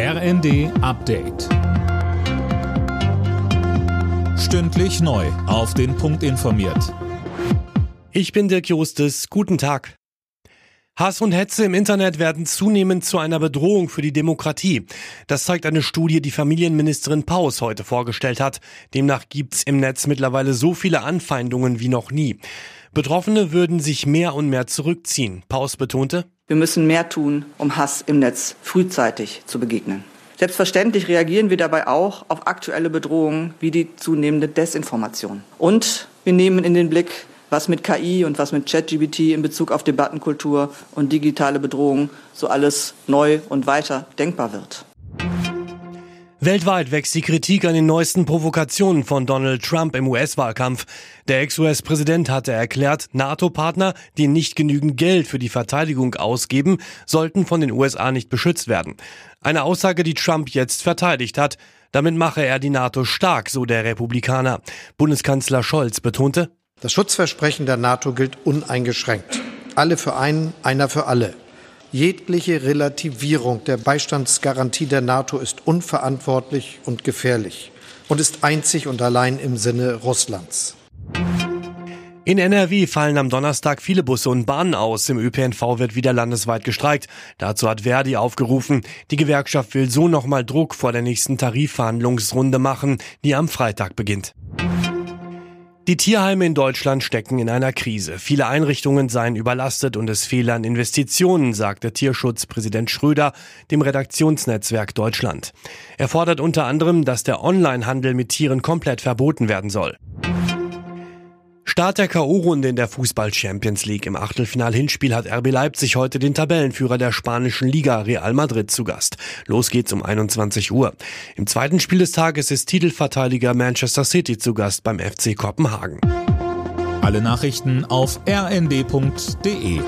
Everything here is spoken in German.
RND Update. Stündlich neu. Auf den Punkt informiert. Ich bin Dirk Jostes. Guten Tag. Hass und Hetze im Internet werden zunehmend zu einer Bedrohung für die Demokratie. Das zeigt eine Studie, die Familienministerin Paus heute vorgestellt hat. Demnach gibt's im Netz mittlerweile so viele Anfeindungen wie noch nie. Betroffene würden sich mehr und mehr zurückziehen. Paus betonte, wir müssen mehr tun, um Hass im Netz frühzeitig zu begegnen. Selbstverständlich reagieren wir dabei auch auf aktuelle Bedrohungen wie die zunehmende Desinformation. Und wir nehmen in den Blick, was mit KI und was mit ChatGBT in Bezug auf Debattenkultur und digitale Bedrohungen so alles neu und weiter denkbar wird. Weltweit wächst die Kritik an den neuesten Provokationen von Donald Trump im US-Wahlkampf. Der Ex-US-Präsident hatte erklärt, NATO-Partner, die nicht genügend Geld für die Verteidigung ausgeben, sollten von den USA nicht beschützt werden. Eine Aussage, die Trump jetzt verteidigt hat. Damit mache er die NATO stark, so der Republikaner. Bundeskanzler Scholz betonte, das Schutzversprechen der NATO gilt uneingeschränkt. Alle für einen, einer für alle. Jegliche Relativierung der Beistandsgarantie der NATO ist unverantwortlich und gefährlich und ist einzig und allein im Sinne Russlands. In NRW fallen am Donnerstag viele Busse und Bahnen aus. Im ÖPNV wird wieder landesweit gestreikt. Dazu hat Verdi aufgerufen. Die Gewerkschaft will so nochmal Druck vor der nächsten Tarifverhandlungsrunde machen, die am Freitag beginnt. Die Tierheime in Deutschland stecken in einer Krise. Viele Einrichtungen seien überlastet und es fehle an Investitionen, sagte Tierschutzpräsident Schröder dem Redaktionsnetzwerk Deutschland. Er fordert unter anderem, dass der Onlinehandel mit Tieren komplett verboten werden soll. Start der K.O.-Runde in der Fußball Champions League. Im Achtelfinal-Hinspiel hat RB Leipzig heute den Tabellenführer der spanischen Liga Real Madrid zu Gast. Los geht's um 21 Uhr. Im zweiten Spiel des Tages ist Titelverteidiger Manchester City zu Gast beim FC Kopenhagen. Alle Nachrichten auf rnd.de